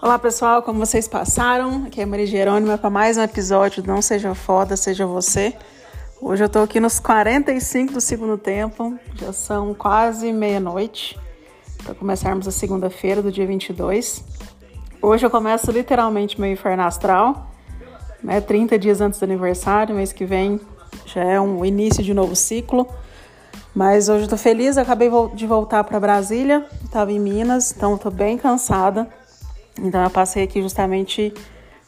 Olá pessoal, como vocês passaram? Aqui é a Maria Jerônima para mais um episódio Não Seja Foda, Seja Você. Hoje eu tô aqui nos 45 do segundo tempo, já são quase meia-noite, para começarmos a segunda-feira do dia 22. Hoje eu começo literalmente meu inferno astral, né? 30 dias antes do aniversário, mês que vem já é um início de novo ciclo. Mas hoje eu tô feliz, acabei de voltar para Brasília, estava em Minas, então estou bem cansada. Então eu passei aqui justamente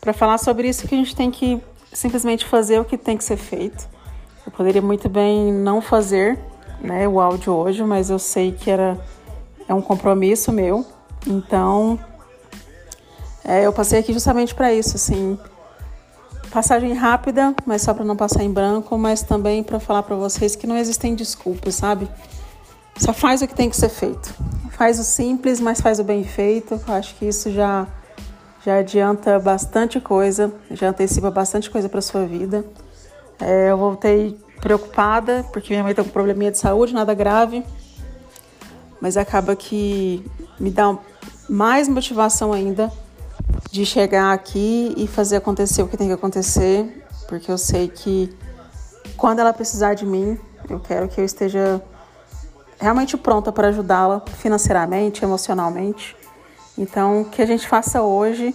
para falar sobre isso que a gente tem que simplesmente fazer o que tem que ser feito. Eu poderia muito bem não fazer, né, o áudio hoje, mas eu sei que era é um compromisso meu. Então é, eu passei aqui justamente para isso, assim, Passagem rápida, mas só para não passar em branco, mas também para falar para vocês que não existem desculpas, sabe? Só faz o que tem que ser feito. Faz o simples, mas faz o bem feito. Eu acho que isso já já adianta bastante coisa, já antecipa bastante coisa para sua vida. É, eu voltei preocupada porque minha mãe tem tá um probleminha de saúde, nada grave, mas acaba que me dá mais motivação ainda de chegar aqui e fazer acontecer o que tem que acontecer, porque eu sei que quando ela precisar de mim, eu quero que eu esteja realmente pronta para ajudá-la financeiramente, emocionalmente. Então, que a gente faça hoje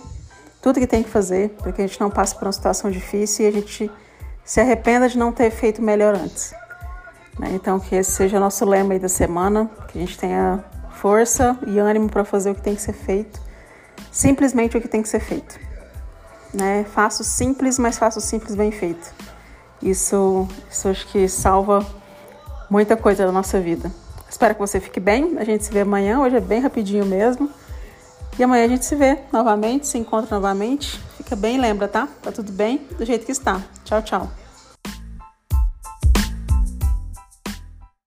tudo que tem que fazer, para que a gente não passe por uma situação difícil e a gente se arrependa de não ter feito melhor antes. Né? Então, que esse seja o nosso lema aí da semana, que a gente tenha força e ânimo para fazer o que tem que ser feito simplesmente o que tem que ser feito. Né? Faço simples, mas faço simples bem feito. Isso, isso acho que salva muita coisa da nossa vida. Espero que você fique bem. A gente se vê amanhã. Hoje é bem rapidinho mesmo. E amanhã a gente se vê novamente, se encontra novamente. Fica bem, lembra, tá? Tá tudo bem do jeito que está. Tchau, tchau.